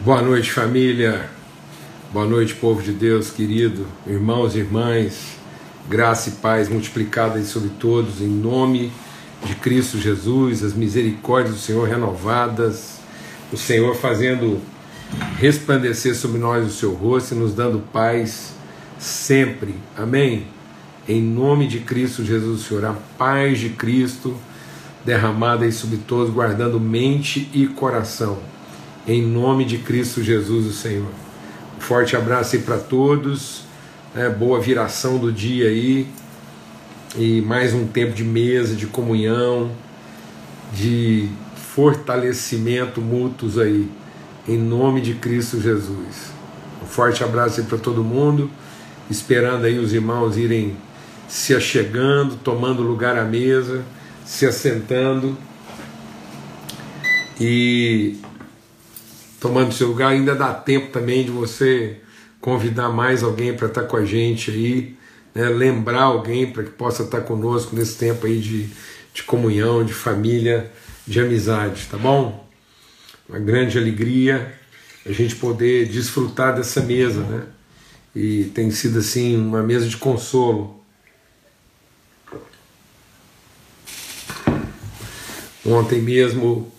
Boa noite, família. Boa noite, povo de Deus querido, irmãos e irmãs. Graça e paz multiplicadas sobre todos, em nome de Cristo Jesus, as misericórdias do Senhor renovadas, o Senhor fazendo resplandecer sobre nós o seu rosto e nos dando paz sempre. Amém? Em nome de Cristo Jesus, Senhor, a paz de Cristo derramada sobre todos, guardando mente e coração em nome de Cristo Jesus, o Senhor. Um forte abraço aí para todos, né? boa viração do dia aí, e mais um tempo de mesa, de comunhão, de fortalecimento mútuos aí, em nome de Cristo Jesus. Um forte abraço aí para todo mundo, esperando aí os irmãos irem se achegando, tomando lugar à mesa, se assentando. E tomando seu lugar. Ainda dá tempo também de você convidar mais alguém para estar tá com a gente aí, né? lembrar alguém para que possa estar tá conosco nesse tempo aí de, de comunhão, de família, de amizade, tá bom? Uma grande alegria a gente poder desfrutar dessa mesa, né? E tem sido assim uma mesa de consolo. Ontem mesmo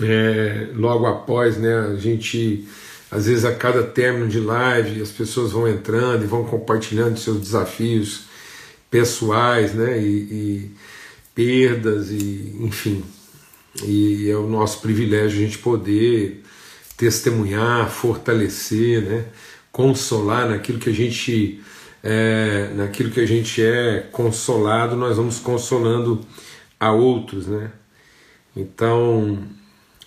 é, logo após, né, a gente, às vezes a cada término de live, as pessoas vão entrando e vão compartilhando seus desafios pessoais, né, e, e perdas, e enfim. E é o nosso privilégio a gente poder testemunhar, fortalecer, né, consolar naquilo que a gente é, naquilo que a gente é consolado, nós vamos consolando a outros, né? Então,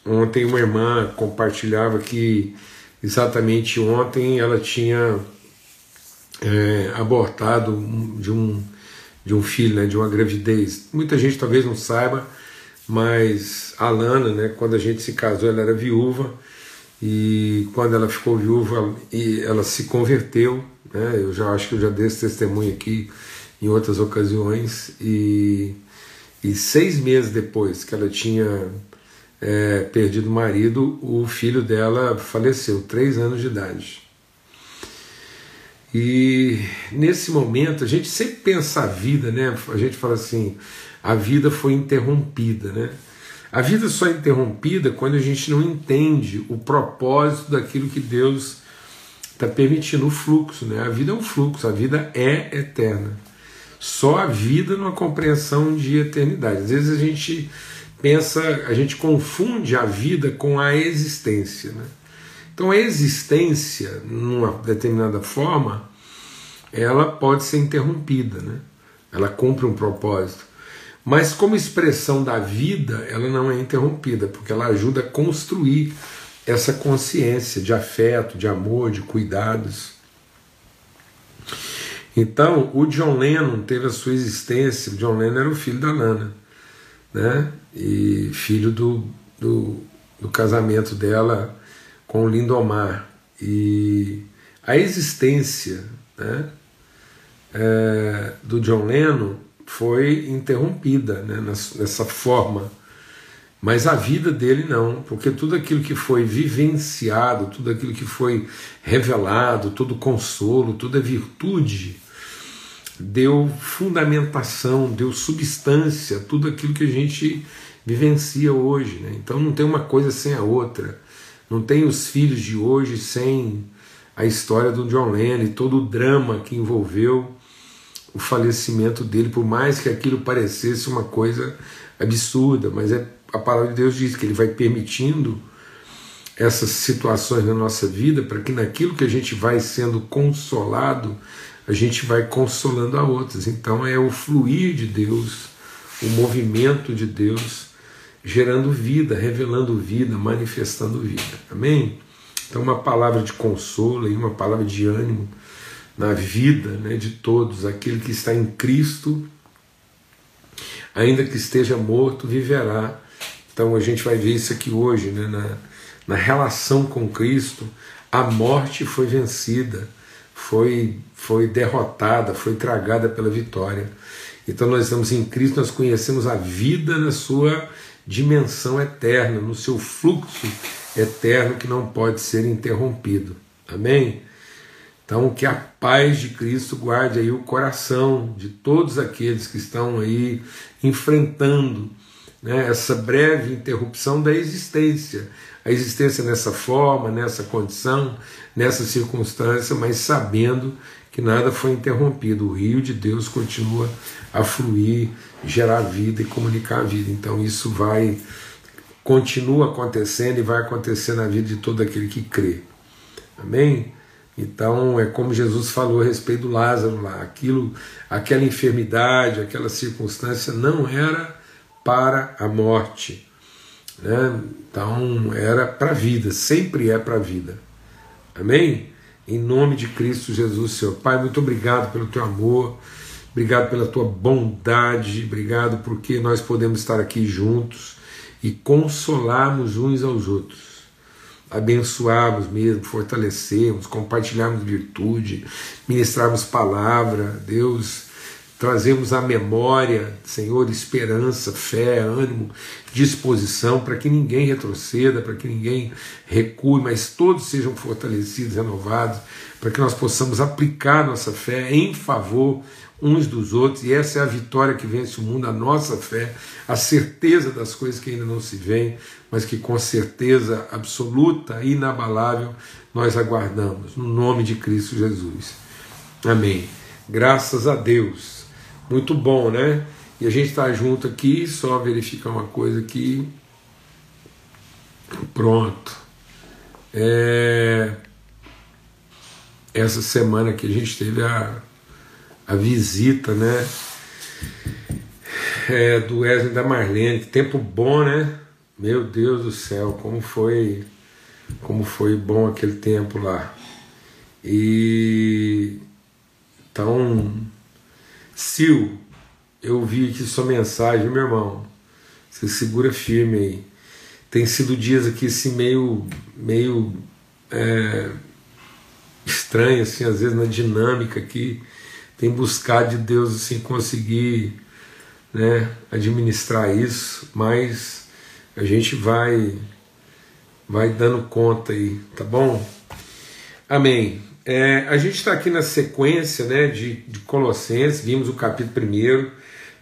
Ontem uma irmã compartilhava que exatamente ontem ela tinha é, abortado de um, de um filho, né, de uma gravidez. Muita gente talvez não saiba, mas a Lana, né, quando a gente se casou, ela era viúva. E quando ela ficou viúva e ela se converteu, né, eu já acho que eu já dei esse testemunho aqui em outras ocasiões. E, e seis meses depois que ela tinha é, perdido o marido, o filho dela faleceu, três anos de idade. E nesse momento a gente sempre pensa a vida, né? A gente fala assim, a vida foi interrompida, né? A vida só é interrompida quando a gente não entende o propósito daquilo que Deus está permitindo, o fluxo, né? A vida é um fluxo, a vida é eterna. Só a vida numa compreensão de eternidade. Às vezes a gente pensa, a gente confunde a vida com a existência. Né? Então a existência, numa determinada forma, ela pode ser interrompida, né? ela cumpre um propósito. Mas como expressão da vida, ela não é interrompida, porque ela ajuda a construir essa consciência de afeto, de amor, de cuidados. Então, o John Lennon teve a sua existência. O John Lennon era o filho da Nana né? E filho do, do, do casamento dela com o Lindomar. E a existência né, é, do John Lennon foi interrompida né, nessa forma. Mas a vida dele não, porque tudo aquilo que foi vivenciado, tudo aquilo que foi revelado, todo consolo, toda virtude, deu fundamentação, deu substância, tudo aquilo que a gente vivencia hoje. Né? Então não tem uma coisa sem a outra. Não tem os filhos de hoje sem a história do John Lennon e todo o drama que envolveu o falecimento dele, por mais que aquilo parecesse uma coisa absurda, mas é, a palavra de Deus diz que ele vai permitindo essas situações na nossa vida para que naquilo que a gente vai sendo consolado, a gente vai consolando a outros. Então é o fluir de Deus, o movimento de Deus gerando vida, revelando vida, manifestando vida. Amém? Então uma palavra de consolo e uma palavra de ânimo na vida né, de todos, aquele que está em Cristo, ainda que esteja morto, viverá. Então a gente vai ver isso aqui hoje, né, na, na relação com Cristo, a morte foi vencida foi, foi derrotada, foi tragada pela vitória. Então nós estamos em Cristo, nós conhecemos a vida na sua dimensão eterna, no seu fluxo eterno que não pode ser interrompido. Amém? Então, que a paz de Cristo guarde aí o coração de todos aqueles que estão aí enfrentando né, essa breve interrupção da existência. A existência nessa forma, nessa condição, nessa circunstância, mas sabendo que nada foi interrompido. O rio de Deus continua a fluir, gerar vida e comunicar a vida. Então, isso vai, continua acontecendo e vai acontecer na vida de todo aquele que crê. Amém? Então é como Jesus falou a respeito do Lázaro lá, aquilo, aquela enfermidade, aquela circunstância não era para a morte, né? Então era para a vida, sempre é para a vida. Amém? Em nome de Cristo Jesus, Senhor Pai, muito obrigado pelo teu amor, obrigado pela tua bondade, obrigado porque nós podemos estar aqui juntos e consolarmos uns aos outros abençoarmos mesmo, fortalecermos, compartilharmos virtude, ministrarmos palavra, Deus, trazemos à memória, Senhor, esperança, fé, ânimo, disposição, para que ninguém retroceda, para que ninguém recue, mas todos sejam fortalecidos, renovados, para que nós possamos aplicar nossa fé em favor uns dos outros, e essa é a vitória que vence o mundo, a nossa fé, a certeza das coisas que ainda não se veem, mas que com certeza absoluta inabalável nós aguardamos, no nome de Cristo Jesus. Amém. Graças a Deus. Muito bom, né? E a gente está junto aqui, só verificar uma coisa aqui. Pronto. É... Essa semana que a gente teve a a visita, né? É, do Wesley da Marlene, que tempo bom, né? Meu Deus do céu, como foi, como foi bom aquele tempo lá. E então, Sil, eu vi aqui sua mensagem, meu irmão. Você segura firme aí. Tem sido dias aqui assim meio, meio é, estranho assim, às vezes na dinâmica aqui tem buscado de Deus assim conseguir né, administrar isso, mas a gente vai vai dando conta aí, tá bom? Amém. É, a gente está aqui na sequência né, de, de Colossenses, vimos o capítulo 1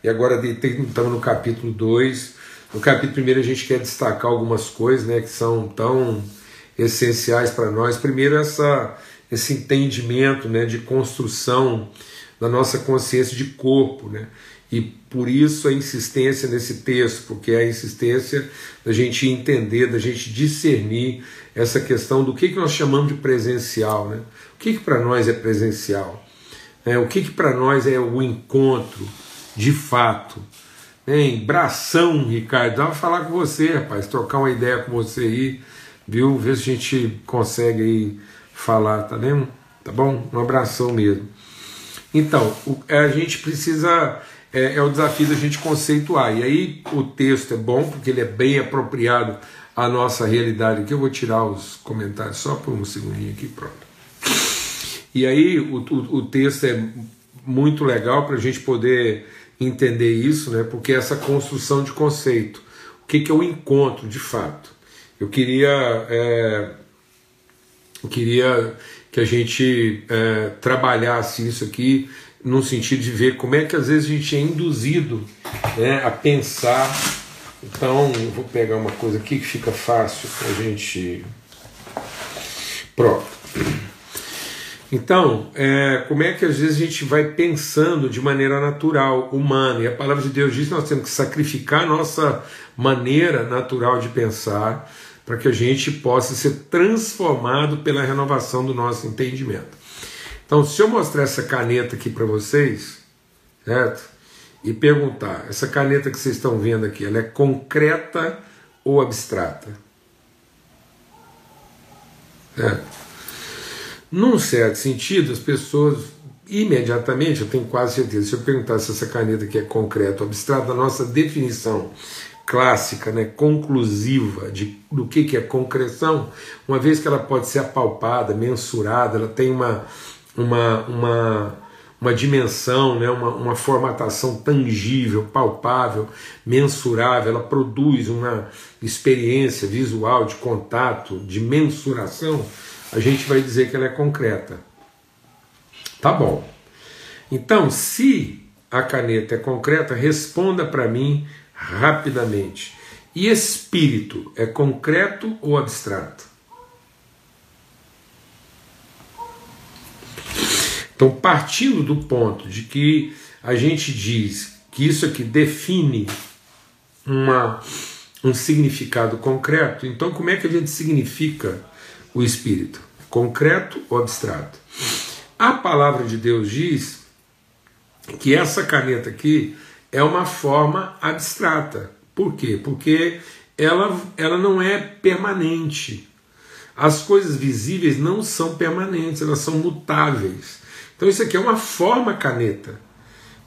e agora estamos no capítulo 2. No capítulo 1 a gente quer destacar algumas coisas né, que são tão essenciais para nós. Primeiro, essa, esse entendimento né, de construção da nossa consciência de corpo, né? E por isso a insistência nesse texto, porque é a insistência da gente entender, da gente discernir essa questão do que, que nós chamamos de presencial, né? O que, que para nós é presencial? É, o que, que para nós é o encontro de fato? Hein? Bração, Ricardo, dá pra falar com você, rapaz, trocar uma ideia com você aí, viu? Ver se a gente consegue aí falar, tá vendo? Tá bom? Um abração mesmo. Então, a gente precisa. É, é, o desafio da gente conceituar. E aí o texto é bom, porque ele é bem apropriado à nossa realidade. Aqui eu vou tirar os comentários só por um segundinho aqui, pronto. E aí o, o, o texto é muito legal para a gente poder entender isso, né? porque essa construção de conceito. O que, que é o encontro de fato? Eu queria. É, eu queria que a gente é, trabalhasse isso aqui no sentido de ver como é que às vezes a gente é induzido né, a pensar. Então, vou pegar uma coisa aqui que fica fácil para a gente. Pronto. Então, é, como é que às vezes a gente vai pensando de maneira natural, humana, e a palavra de Deus diz que nós temos que sacrificar a nossa maneira natural de pensar para que a gente possa ser transformado pela renovação do nosso entendimento. Então, se eu mostrar essa caneta aqui para vocês, certo? E perguntar, essa caneta que vocês estão vendo aqui, ela é concreta ou abstrata? Certo? Num certo sentido, as pessoas imediatamente, eu tenho quase certeza, se eu perguntar se essa caneta aqui é concreta ou abstrata, a nossa definição clássica, né, conclusiva de, do que, que é concreção, uma vez que ela pode ser apalpada, mensurada, ela tem uma, uma, uma, uma dimensão, né, uma, uma formatação tangível, palpável, mensurável, ela produz uma experiência visual de contato, de mensuração, a gente vai dizer que ela é concreta. Tá bom. Então, se a caneta é concreta, responda para mim rapidamente. E espírito é concreto ou abstrato? Então, partindo do ponto de que a gente diz que isso aqui define uma, um significado concreto, então como é que a gente significa o espírito? Concreto ou abstrato? A palavra de Deus diz que essa caneta aqui é uma forma abstrata. Por quê? Porque ela, ela não é permanente. As coisas visíveis não são permanentes, elas são mutáveis. Então isso aqui é uma forma caneta,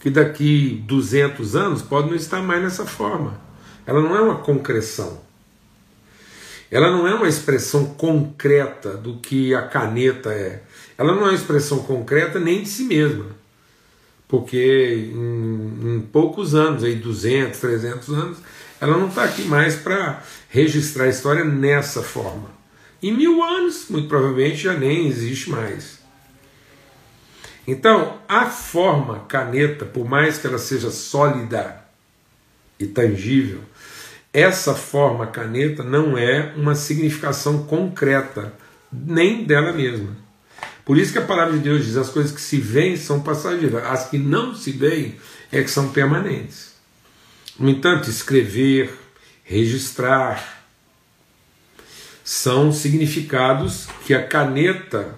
que daqui 200 anos pode não estar mais nessa forma. Ela não é uma concreção. Ela não é uma expressão concreta do que a caneta é. Ela não é uma expressão concreta nem de si mesma. Porque em, em poucos anos, aí 200, 300 anos, ela não está aqui mais para registrar a história nessa forma. Em mil anos, muito provavelmente, já nem existe mais. Então, a forma caneta, por mais que ela seja sólida e tangível, essa forma caneta não é uma significação concreta, nem dela mesma. Por isso que a palavra de Deus diz: as coisas que se veem são passageiras, as que não se veem é que são permanentes. No entanto, escrever, registrar, são significados que a caneta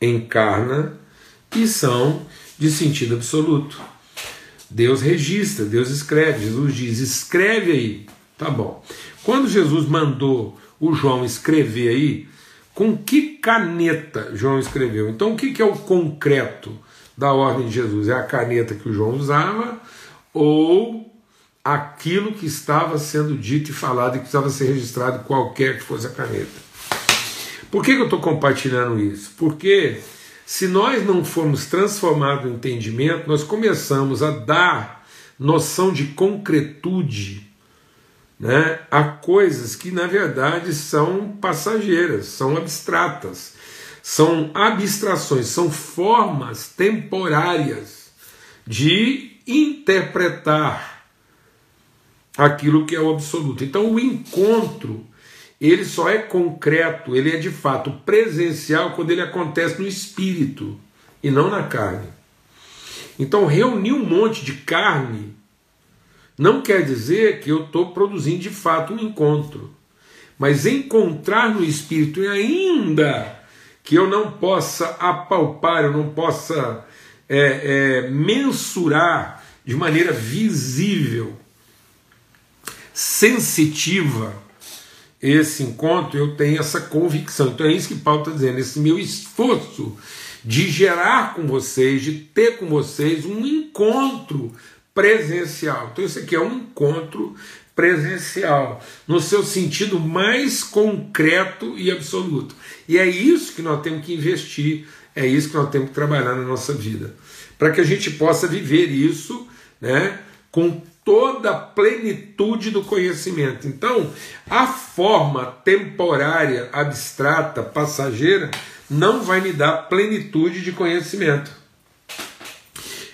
encarna e são de sentido absoluto. Deus registra, Deus escreve. Jesus diz: escreve aí. Tá bom. Quando Jesus mandou o João escrever aí, com que caneta João escreveu? Então, o que é o concreto da ordem de Jesus? É a caneta que o João usava ou aquilo que estava sendo dito e falado e que precisava ser registrado, qualquer que fosse a caneta? Por que, que eu estou compartilhando isso? Porque se nós não formos transformados no entendimento, nós começamos a dar noção de concretude né, a coisas que na verdade são passageiras, são abstratas, são abstrações, são formas temporárias de interpretar aquilo que é o absoluto. Então o encontro ele só é concreto, ele é de fato presencial quando ele acontece no espírito e não na carne. Então, reunir um monte de carne não quer dizer que eu estou produzindo de fato um encontro. Mas encontrar no espírito, e ainda que eu não possa apalpar, eu não possa é, é, mensurar de maneira visível, sensitiva, esse encontro, eu tenho essa convicção. Então é isso que Paulo está dizendo, esse meu esforço de gerar com vocês, de ter com vocês um encontro presencial. Então isso aqui é um encontro presencial, no seu sentido mais concreto e absoluto. E é isso que nós temos que investir, é isso que nós temos que trabalhar na nossa vida, para que a gente possa viver isso, né, com toda a plenitude do conhecimento. Então, a forma temporária, abstrata, passageira, não vai me dar plenitude de conhecimento.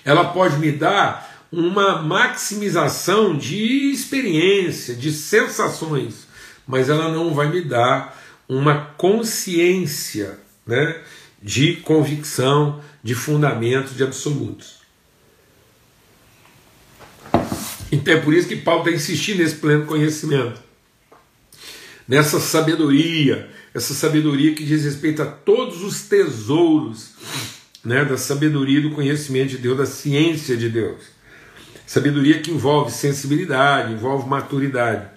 Ela pode me dar uma maximização de experiência, de sensações, mas ela não vai me dar uma consciência né, de convicção, de fundamentos, de absolutos. Então é por isso que Paulo está insistindo nesse pleno conhecimento, nessa sabedoria, essa sabedoria que diz respeito a todos os tesouros né, da sabedoria do conhecimento de Deus, da ciência de Deus. Sabedoria que envolve sensibilidade, envolve maturidade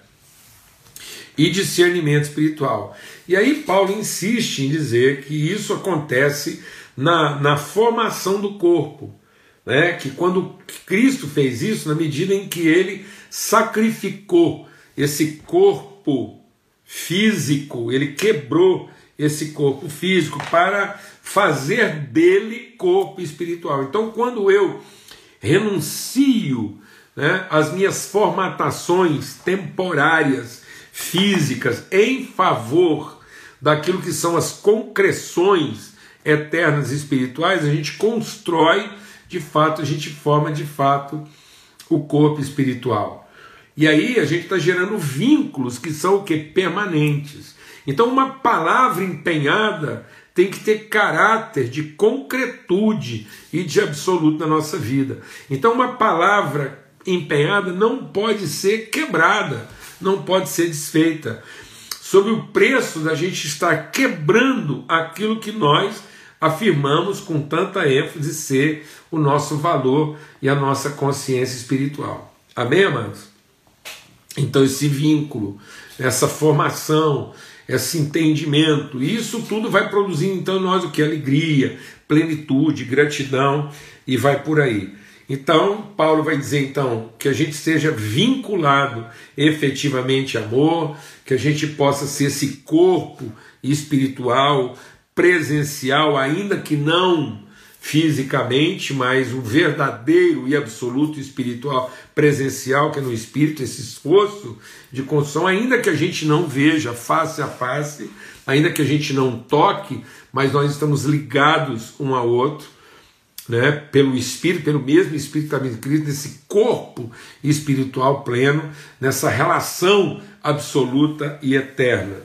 e discernimento espiritual. E aí Paulo insiste em dizer que isso acontece na, na formação do corpo né, que quando Cristo fez isso, na medida em que ele sacrificou esse corpo físico, ele quebrou esse corpo físico para fazer dele corpo espiritual. Então, quando eu renuncio né, as minhas formatações temporárias, físicas, em favor daquilo que são as concreções eternas espirituais, a gente constrói de fato, a gente forma de fato o corpo espiritual. E aí a gente está gerando vínculos que são o que? Permanentes. Então, uma palavra empenhada tem que ter caráter de concretude e de absoluto na nossa vida. Então, uma palavra empenhada não pode ser quebrada, não pode ser desfeita. Sob o preço da gente estar quebrando aquilo que nós afirmamos com tanta ênfase ser o nosso valor e a nossa consciência espiritual. Amém, amados? Então, esse vínculo, essa formação, esse entendimento, isso tudo vai produzir então nós o que? Alegria, plenitude, gratidão e vai por aí. Então, Paulo vai dizer então que a gente seja vinculado efetivamente a amor, que a gente possa ser esse corpo espiritual, presencial, ainda que não fisicamente, mas o verdadeiro e absoluto espiritual presencial, que é no espírito, esse esforço de construção, ainda que a gente não veja face a face, ainda que a gente não toque, mas nós estamos ligados um ao outro, né, pelo Espírito, pelo mesmo Espírito que está Cristo, nesse corpo espiritual pleno, nessa relação absoluta e eterna.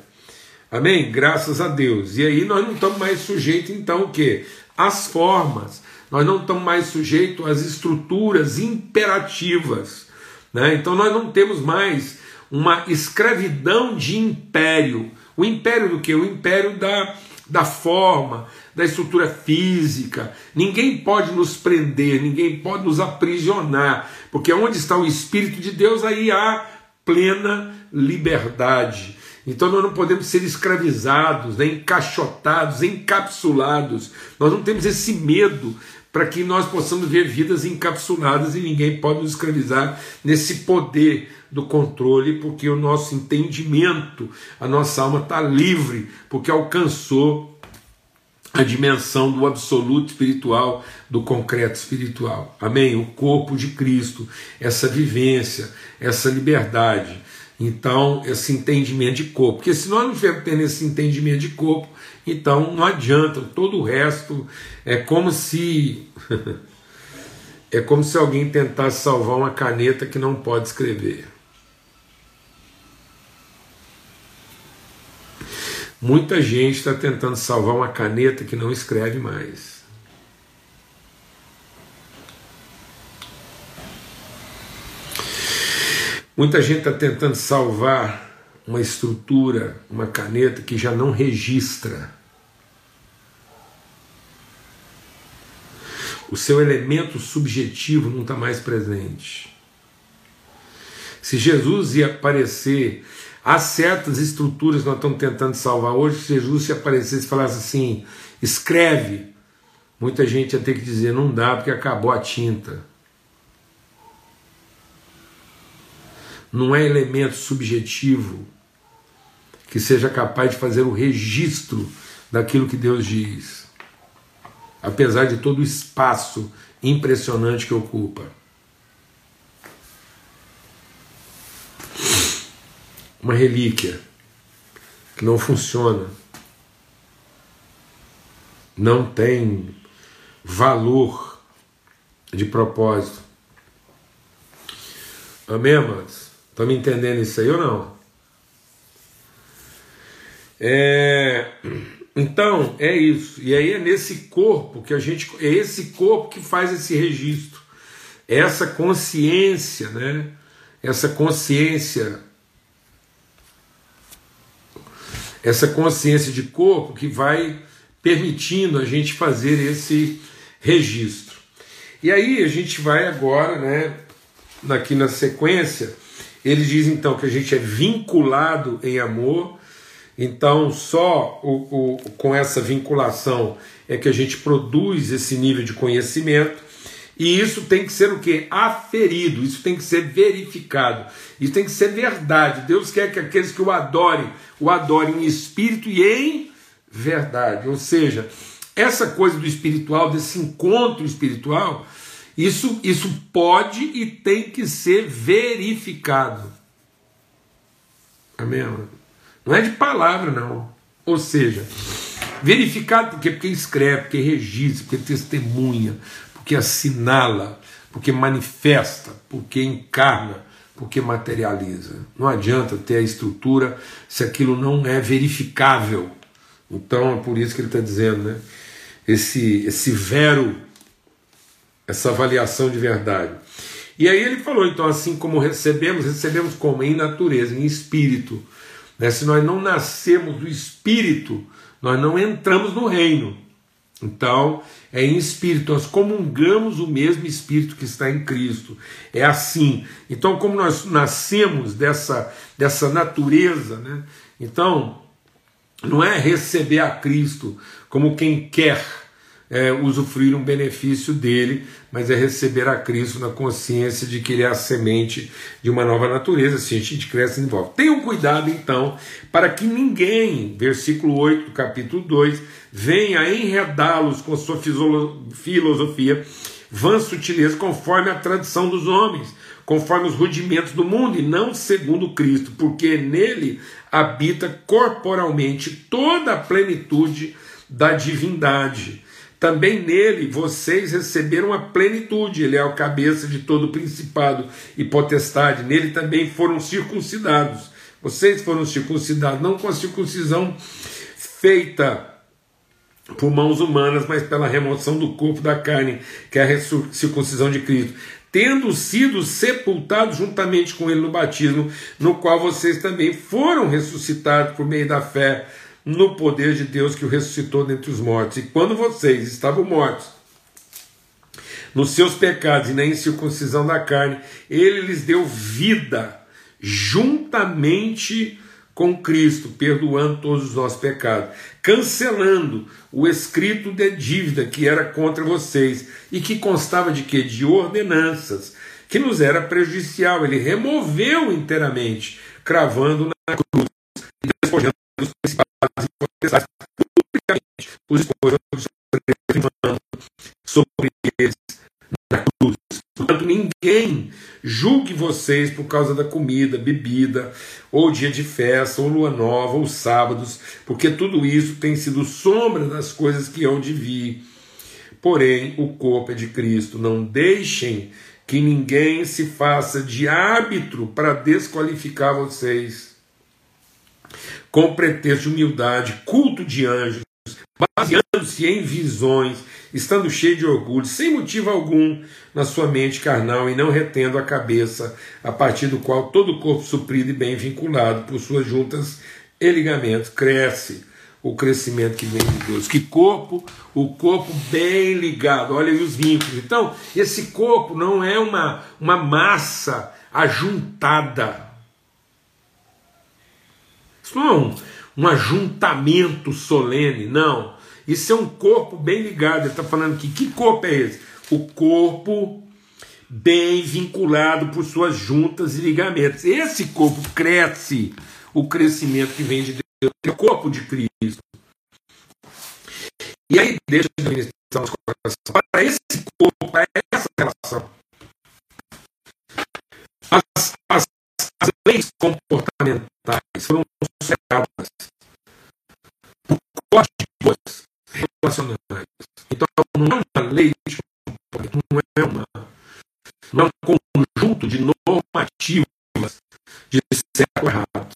Amém? Graças a Deus. E aí nós não estamos mais sujeitos, então, o quê? As formas, nós não estamos mais sujeitos às estruturas imperativas. Né? Então nós não temos mais uma escravidão de império. O império do que? O império da, da forma, da estrutura física. Ninguém pode nos prender, ninguém pode nos aprisionar, porque onde está o Espírito de Deus, aí há plena liberdade. Então nós não podemos ser escravizados, né, encaixotados, encapsulados. Nós não temos esse medo para que nós possamos ver vidas encapsuladas e ninguém pode nos escravizar nesse poder do controle, porque o nosso entendimento, a nossa alma está livre, porque alcançou a dimensão do absoluto espiritual, do concreto espiritual. Amém? O corpo de Cristo, essa vivência, essa liberdade. Então, esse entendimento de corpo. Porque se nós não tivermos esse entendimento de corpo, então não adianta, todo o resto é como se. é como se alguém tentasse salvar uma caneta que não pode escrever. Muita gente está tentando salvar uma caneta que não escreve mais. Muita gente está tentando salvar uma estrutura, uma caneta que já não registra. O seu elemento subjetivo não está mais presente. Se Jesus ia aparecer, há certas estruturas que nós estamos tentando salvar hoje. Se Jesus se aparecesse e falasse assim: escreve, muita gente ia ter que dizer: não dá porque acabou a tinta. Não é elemento subjetivo que seja capaz de fazer o registro daquilo que Deus diz, apesar de todo o espaço impressionante que ocupa. Uma relíquia que não funciona, não tem valor de propósito. Amém, amados? Estão me entendendo isso aí ou não? É, então, é isso. E aí é nesse corpo que a gente. É esse corpo que faz esse registro. Essa consciência, né? Essa consciência. Essa consciência de corpo que vai permitindo a gente fazer esse registro. E aí a gente vai agora, né? Aqui na sequência ele diz então que a gente é vinculado em amor, então só o, o, com essa vinculação é que a gente produz esse nível de conhecimento. E isso tem que ser o que? Aferido, isso tem que ser verificado, isso tem que ser verdade. Deus quer que aqueles que o adorem, o adorem em espírito e em verdade. Ou seja, essa coisa do espiritual, desse encontro espiritual, isso, isso pode e tem que ser verificado. Amém? Não é de palavra, não. Ou seja, verificado porque, porque escreve, porque registra, porque testemunha, porque assinala, porque manifesta, porque encarna, porque materializa. Não adianta ter a estrutura se aquilo não é verificável. Então é por isso que ele está dizendo, né? Esse, esse vero, essa avaliação de verdade. E aí ele falou, então, assim como recebemos, recebemos como? Em natureza, em espírito. Né? Se nós não nascemos do espírito, nós não entramos no reino. Então, é em espírito, nós comungamos o mesmo espírito que está em Cristo. É assim. Então, como nós nascemos dessa, dessa natureza, né? então, não é receber a Cristo como quem quer é, usufruir um benefício dele, mas é receber a Cristo na consciência de que ele é a semente de uma nova natureza, assim a gente cresce e desenvolve. Tenham cuidado então, para que ninguém, versículo 8 do capítulo 2, venha enredá-los com sua filosofia, vã sutileza, conforme a tradição dos homens, conforme os rudimentos do mundo, e não segundo Cristo, porque nele habita corporalmente toda a plenitude da divindade também nele vocês receberam a plenitude, ele é o cabeça de todo principado e potestade. Nele também foram circuncidados. Vocês foram circuncidados, não com a circuncisão feita por mãos humanas, mas pela remoção do corpo da carne, que é a circuncisão de Cristo. Tendo sido sepultados juntamente com ele no batismo, no qual vocês também foram ressuscitados por meio da fé no poder de Deus que o ressuscitou dentre os mortos. E quando vocês estavam mortos nos seus pecados e na incircuncisão da carne, ele lhes deu vida juntamente com Cristo, perdoando todos os nossos pecados, cancelando o escrito de dívida que era contra vocês e que constava de quê? De ordenanças, que nos era prejudicial. Ele removeu inteiramente, cravando na cruz e despojando os principais os esposos sobre eles na cruz. Portanto, ninguém julgue vocês por causa da comida, bebida, ou dia de festa, ou lua nova, ou sábados, porque tudo isso tem sido sombra das coisas que hão de vir. Porém, o corpo é de Cristo. Não deixem que ninguém se faça de árbitro para desqualificar vocês com pretexto de humildade, culto de anjos, baseando-se em visões, estando cheio de orgulho, sem motivo algum na sua mente carnal e não retendo a cabeça, a partir do qual todo o corpo suprido e bem vinculado por suas juntas e ligamentos cresce o crescimento que vem de Deus. Que corpo? O corpo bem ligado. Olha aí os vínculos. Então, esse corpo não é uma, uma massa ajuntada isso não é um, um ajuntamento solene, não. Isso é um corpo bem ligado. Ele está falando que que corpo é esse? O corpo bem vinculado por suas juntas e ligamentos. Esse corpo cresce, o crescimento que vem de Deus, é o corpo de Cristo. E aí deixa de ministrar os corações para esse corpo, para essa relação. As, as leis comportamentais foram separadas por códigos relacionais. Então, não é uma lei de não é, uma, não é um conjunto de normativas de certo e errado.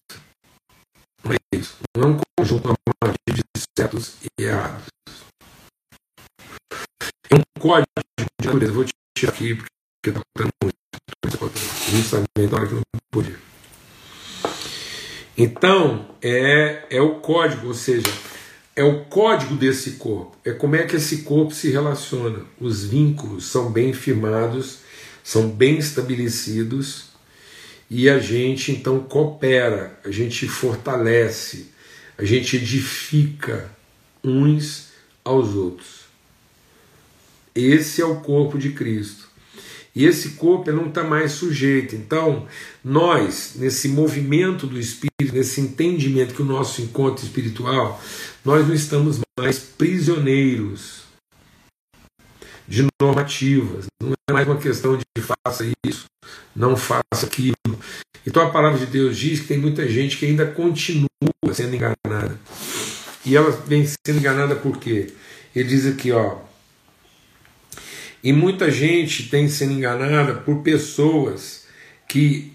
Não é isso. Não é um conjunto normativo de certos e errados. É um código de natureza. Vou tirar aqui porque está contando muito. Justamente na hora que não podia. Então, é, é o código, ou seja, é o código desse corpo, é como é que esse corpo se relaciona. Os vínculos são bem firmados, são bem estabelecidos e a gente então coopera, a gente fortalece, a gente edifica uns aos outros. Esse é o corpo de Cristo. E esse corpo não está mais sujeito. Então, nós, nesse movimento do Espírito, nesse entendimento que o nosso encontro espiritual, nós não estamos mais prisioneiros de normativas, não é mais uma questão de faça isso, não faça aquilo. Então a palavra de Deus diz que tem muita gente que ainda continua sendo enganada. E ela vem sendo enganada por quê? Ele diz aqui, ó. E muita gente tem sendo enganada por pessoas que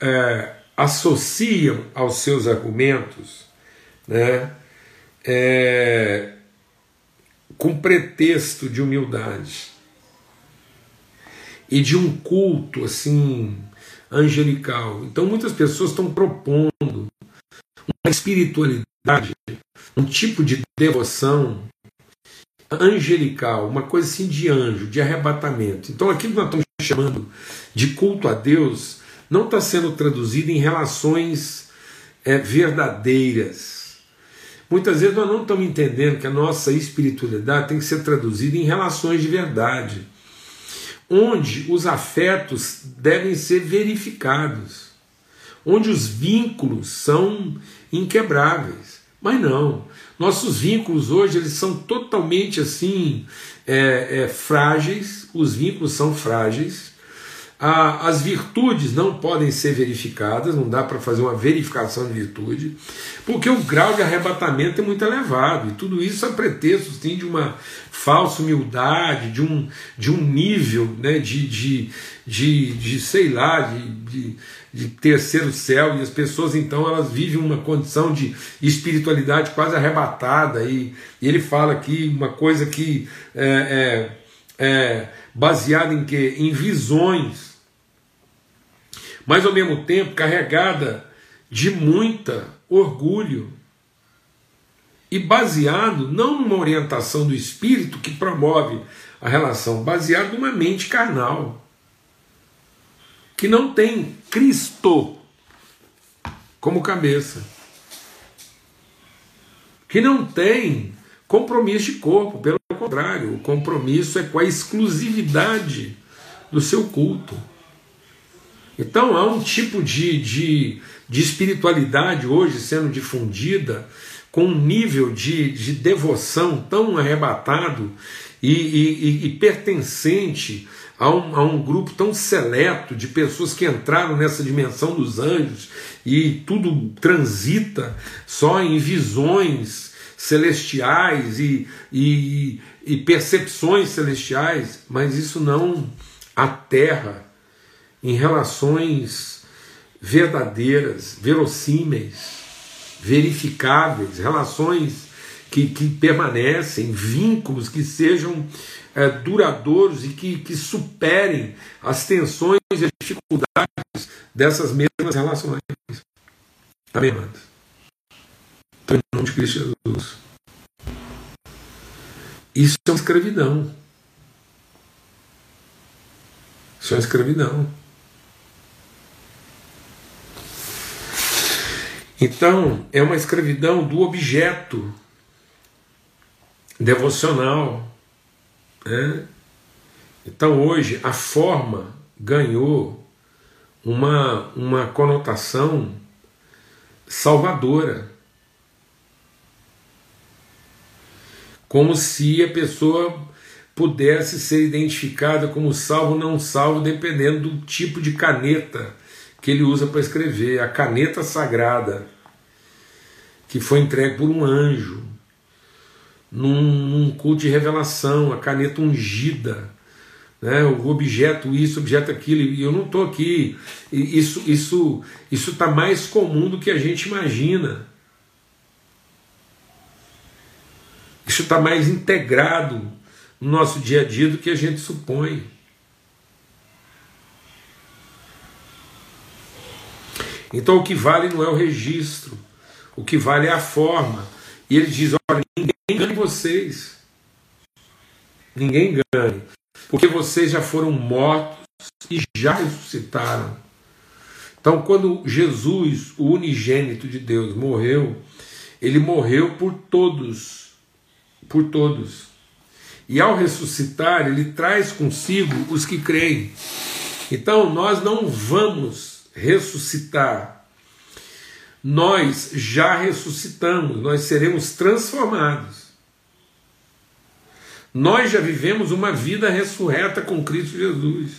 é, associam aos seus argumentos né, é, com pretexto de humildade e de um culto assim angelical. Então muitas pessoas estão propondo uma espiritualidade, um tipo de devoção angelical, uma coisa assim de anjo, de arrebatamento. Então aquilo que nós estamos chamando de culto a Deus não está sendo traduzido em relações é, verdadeiras. Muitas vezes nós não estamos entendendo que a nossa espiritualidade tem que ser traduzida em relações de verdade, onde os afetos devem ser verificados, onde os vínculos são inquebráveis. Mas não, nossos vínculos hoje eles são totalmente assim é, é, frágeis, os vínculos são frágeis, as virtudes não podem ser verificadas, não dá para fazer uma verificação de virtude, porque o grau de arrebatamento é muito elevado, e tudo isso a pretexto sim, de uma falsa humildade, de um, de um nível né, de, de, de, de sei lá, de, de, de terceiro céu, e as pessoas então elas vivem uma condição de espiritualidade quase arrebatada, e, e ele fala aqui uma coisa que é, é, é baseada em que? Em visões mas ao mesmo tempo carregada de muita orgulho e baseado não numa orientação do espírito que promove a relação, baseado numa mente carnal que não tem Cristo como cabeça, que não tem compromisso de corpo, pelo contrário, o compromisso é com a exclusividade do seu culto. Então há um tipo de, de, de espiritualidade hoje sendo difundida com um nível de, de devoção tão arrebatado e, e, e pertencente a um, a um, grupo tão seleto de pessoas que entraram nessa dimensão dos anjos e tudo transita só em visões celestiais e, e, e percepções celestiais, mas isso não aterra em relações verdadeiras, verossímeis, verificáveis, relações que, que permanecem, vínculos que sejam é, duradouros e que, que superem as tensões e as dificuldades dessas mesmas relações. Amém, amados? Então, em nome de Cristo Jesus. Isso é uma escravidão. Isso é uma escravidão. Então, é uma escravidão do objeto devocional. Né? Então, hoje, a forma ganhou uma, uma conotação salvadora. Como se a pessoa pudesse ser identificada como salvo ou não salvo, dependendo do tipo de caneta que ele usa para escrever, a caneta sagrada, que foi entregue por um anjo, num, num culto de revelação, a caneta ungida, né, o objeto isso, objeto aquilo, e eu não estou aqui, isso isso isso está mais comum do que a gente imagina. Isso está mais integrado no nosso dia a dia do que a gente supõe. Então o que vale não é o registro, o que vale é a forma. E ele diz: olha, ninguém engane vocês. Ninguém engane. Porque vocês já foram mortos e já ressuscitaram. Então, quando Jesus, o unigênito de Deus, morreu, ele morreu por todos. Por todos. E ao ressuscitar, ele traz consigo os que creem. Então, nós não vamos ressuscitar nós já ressuscitamos, nós seremos transformados. Nós já vivemos uma vida ressurreta com Cristo Jesus.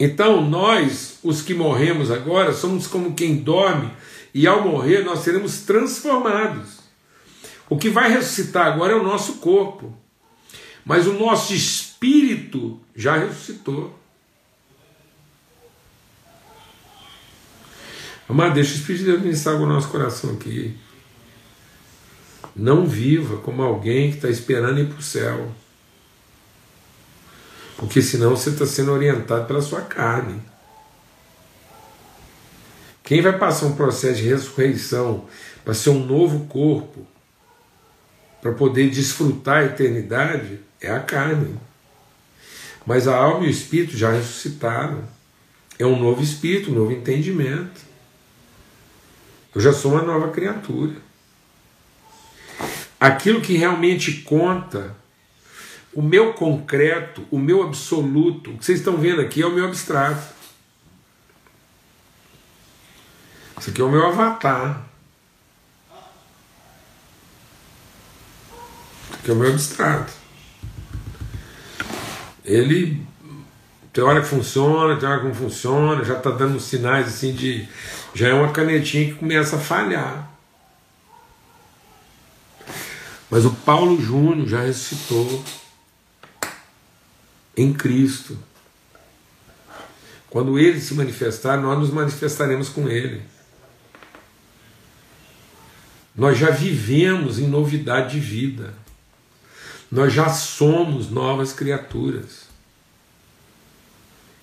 Então, nós, os que morremos agora, somos como quem dorme, e ao morrer nós seremos transformados. O que vai ressuscitar agora é o nosso corpo, mas o nosso espírito já ressuscitou. Amado, deixa o Espírito de Deus ministrar o nosso coração aqui. Não viva como alguém que está esperando ir para o céu. Porque senão você está sendo orientado pela sua carne. Quem vai passar um processo de ressurreição para ser um novo corpo, para poder desfrutar a eternidade, é a carne. Mas a alma e o espírito já ressuscitaram. É um novo espírito, um novo entendimento. Eu já sou uma nova criatura. Aquilo que realmente conta, o meu concreto, o meu absoluto, o que vocês estão vendo aqui é o meu abstrato. Isso aqui é o meu avatar. Isso aqui é o meu abstrato. Ele tem hora que funciona, tem hora que não funciona, já está dando sinais assim de já é uma canetinha que começa a falhar. Mas o Paulo Júnior já ressuscitou em Cristo. Quando ele se manifestar, nós nos manifestaremos com ele. Nós já vivemos em novidade de vida. Nós já somos novas criaturas.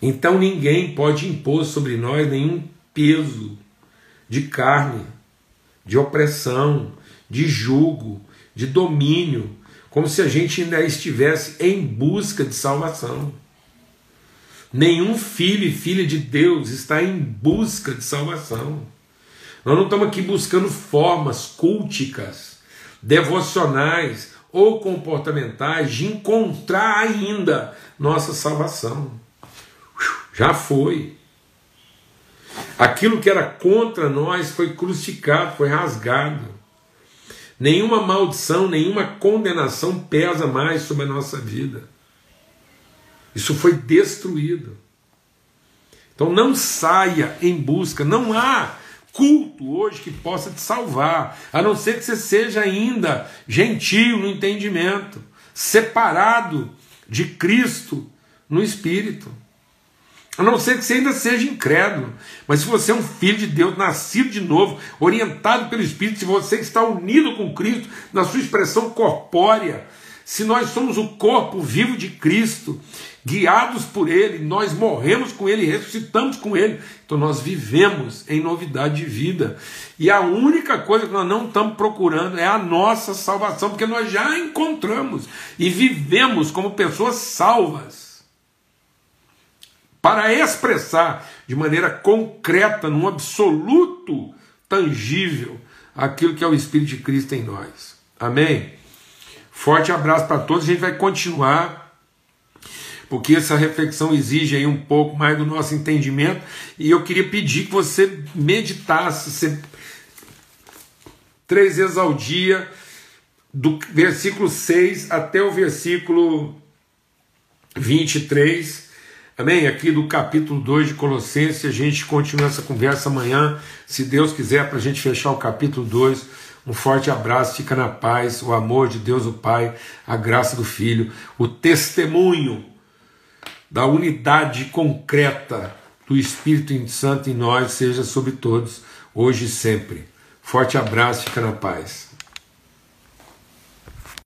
Então ninguém pode impor sobre nós nenhum peso de carne, de opressão, de jugo, de domínio, como se a gente ainda estivesse em busca de salvação. Nenhum filho e filha de Deus está em busca de salvação. Nós não estamos aqui buscando formas culticas, devocionais ou comportamentais de encontrar ainda nossa salvação. Já foi. Aquilo que era contra nós foi crucificado, foi rasgado. Nenhuma maldição, nenhuma condenação pesa mais sobre a nossa vida. Isso foi destruído. Então não saia em busca, não há culto hoje que possa te salvar, a não ser que você seja ainda gentil no entendimento, separado de Cristo no espírito. A não ser que você ainda seja incrédulo. Mas se você é um filho de Deus, nascido de novo, orientado pelo Espírito, se você está unido com Cristo na sua expressão corpórea, se nós somos o corpo vivo de Cristo, guiados por Ele, nós morremos com Ele, ressuscitamos com Ele, então nós vivemos em novidade de vida. E a única coisa que nós não estamos procurando é a nossa salvação, porque nós já encontramos e vivemos como pessoas salvas para expressar de maneira concreta, num absoluto tangível, aquilo que é o Espírito de Cristo em nós. Amém? Forte abraço para todos. A gente vai continuar, porque essa reflexão exige aí um pouco mais do nosso entendimento. E eu queria pedir que você meditasse você, três vezes ao dia, do versículo 6 até o versículo 23 Amém? Aqui do capítulo 2 de Colossenses, a gente continua essa conversa amanhã, se Deus quiser, para a gente fechar o capítulo 2. Um forte abraço, fica na paz, o amor de Deus o Pai, a graça do Filho, o testemunho da unidade concreta do Espírito Santo em nós seja sobre todos, hoje e sempre. Forte abraço, fica na paz.